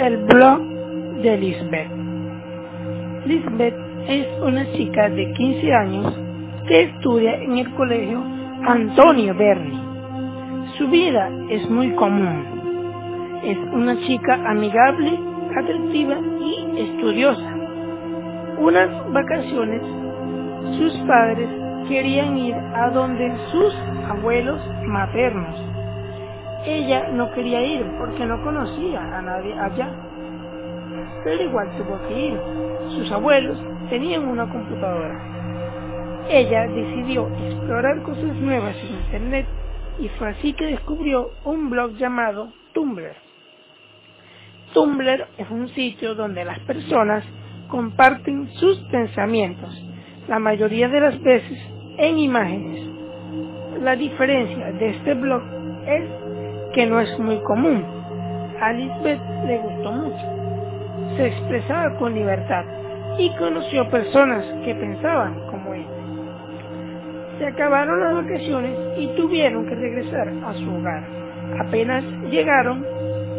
El blog de Lisbeth. Lisbeth es una chica de 15 años que estudia en el colegio Antonio Berni. Su vida es muy común. Es una chica amigable, atractiva y estudiosa. Unas vacaciones, sus padres querían ir a donde sus abuelos maternos. Ella no quería ir porque no conocía a nadie allá. Pero igual tuvo que ir. Sus abuelos tenían una computadora. Ella decidió explorar cosas nuevas en Internet y fue así que descubrió un blog llamado Tumblr. Tumblr es un sitio donde las personas comparten sus pensamientos, la mayoría de las veces en imágenes. La diferencia de este blog es que no es muy común. A Lisbeth le gustó mucho. Se expresaba con libertad y conoció personas que pensaban como ella. Se acabaron las vacaciones y tuvieron que regresar a su hogar. Apenas llegaron,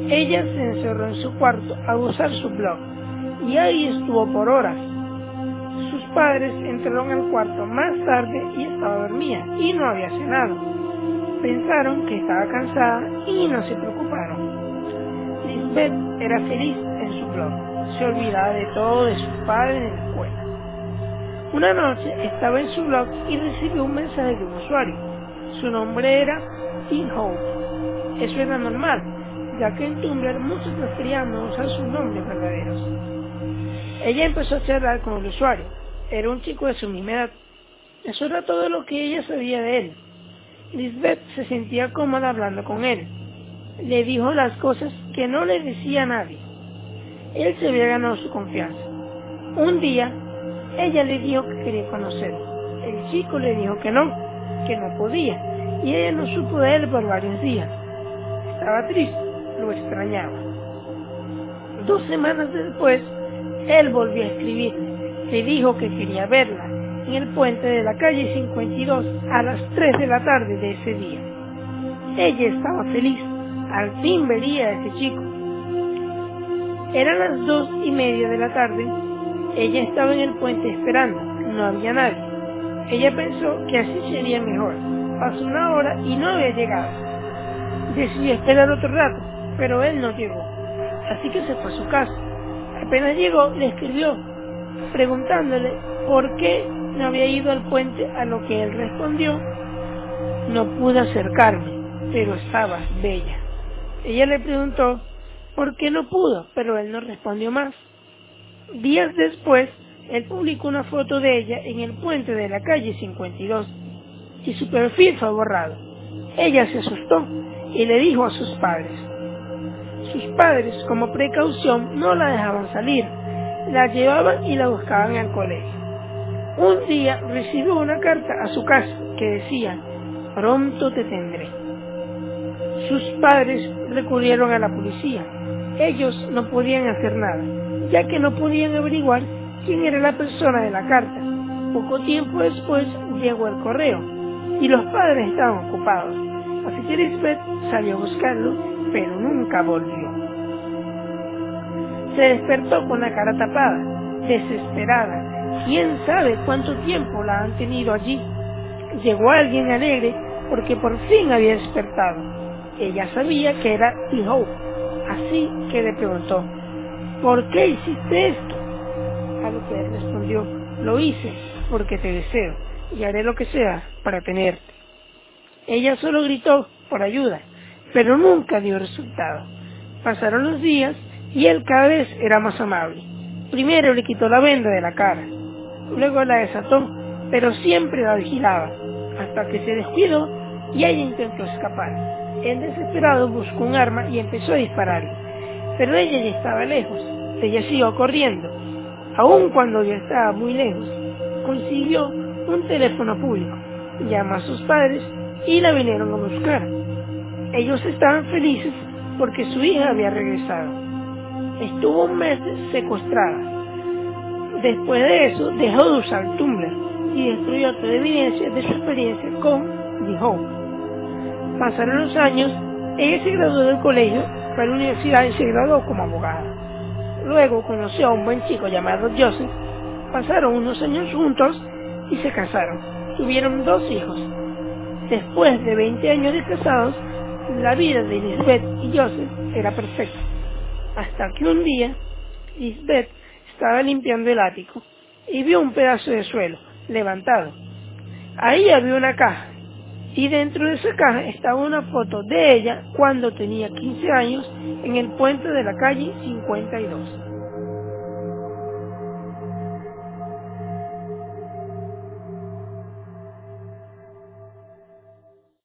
ella se encerró en su cuarto a usar su blog y ahí estuvo por horas. Sus padres entraron al cuarto más tarde y estaba dormida y no había cenado. Pensaron que estaba cansada y no se preocuparon. Lisbeth era feliz en su blog. Se olvidaba de todo de sus padres en la escuela. Una noche estaba en su blog y recibió un mensaje de un usuario. Su nombre era Tim Hope. Eso era normal, ya que en Tumblr muchos preferían no usar sus nombres verdaderos. Ella empezó a charlar con el usuario. Era un chico de su misma edad. Eso era todo lo que ella sabía de él. Lisbeth se sentía cómoda hablando con él. Le dijo las cosas que no le decía a nadie. Él se había ganado su confianza. Un día, ella le dijo que quería conocerlo. El chico le dijo que no, que no podía, y ella no supo de él por varios días. Estaba triste, lo extrañaba. Dos semanas después, él volvió a escribirle. Le dijo que quería verla en el puente de la calle 52 a las 3 de la tarde de ese día. Ella estaba feliz. Al fin vería a ese chico. Eran las dos y media de la tarde. Ella estaba en el puente esperando. No había nadie. Ella pensó que así sería mejor. Pasó una hora y no había llegado. Decidió esperar otro rato, pero él no llegó. Así que se fue a su casa. Apenas llegó, le escribió, preguntándole por qué no había ido al puente, a lo que él respondió, no pude acercarme, pero estaba bella. Ella le preguntó por qué no pudo, pero él no respondió más. Días después, él publicó una foto de ella en el puente de la calle 52 y su perfil fue borrado. Ella se asustó y le dijo a sus padres. Sus padres, como precaución, no la dejaban salir, la llevaban y la buscaban al colegio. Un día recibió una carta a su casa que decía, pronto te tendré. Sus padres recurrieron a la policía. Ellos no podían hacer nada, ya que no podían averiguar quién era la persona de la carta. Poco tiempo después llegó el correo y los padres estaban ocupados. Así que Lisbeth salió a buscarlo, pero nunca volvió. Se despertó con la cara tapada, desesperada. ¿Quién sabe cuánto tiempo la han tenido allí? Llegó alguien alegre porque por fin había despertado. Ella sabía que era T-Hope, así que le preguntó, ¿por qué hiciste esto? A lo que él respondió, lo hice porque te deseo y haré lo que sea para tenerte. Ella solo gritó por ayuda, pero nunca dio resultado. Pasaron los días y él cada vez era más amable. Primero le quitó la venda de la cara, luego la desató, pero siempre la vigilaba, hasta que se descuidó y ella intentó escapar. El desesperado buscó un arma y empezó a dispararle, pero ella ya estaba lejos. Ella siguió corriendo. Aun cuando ya estaba muy lejos, consiguió un teléfono público, llamó a sus padres y la vinieron a buscar. Ellos estaban felices porque su hija había regresado. Estuvo un mes secuestrada. Después de eso, dejó de usar Tumblr y destruyó toda evidencia de su experiencia con The. Pasaron los años, ella se graduó del colegio fue la universidad y se graduó como abogada. Luego conoció a un buen chico llamado Joseph, pasaron unos años juntos y se casaron. Tuvieron dos hijos. Después de 20 años de casados, la vida de Lisbeth y Joseph era perfecta. Hasta que un día, Lisbeth estaba limpiando el ático y vio un pedazo de suelo levantado. Ahí había una caja y dentro de esa caja estaba una foto de ella cuando tenía 15 años en el puente de la calle 52.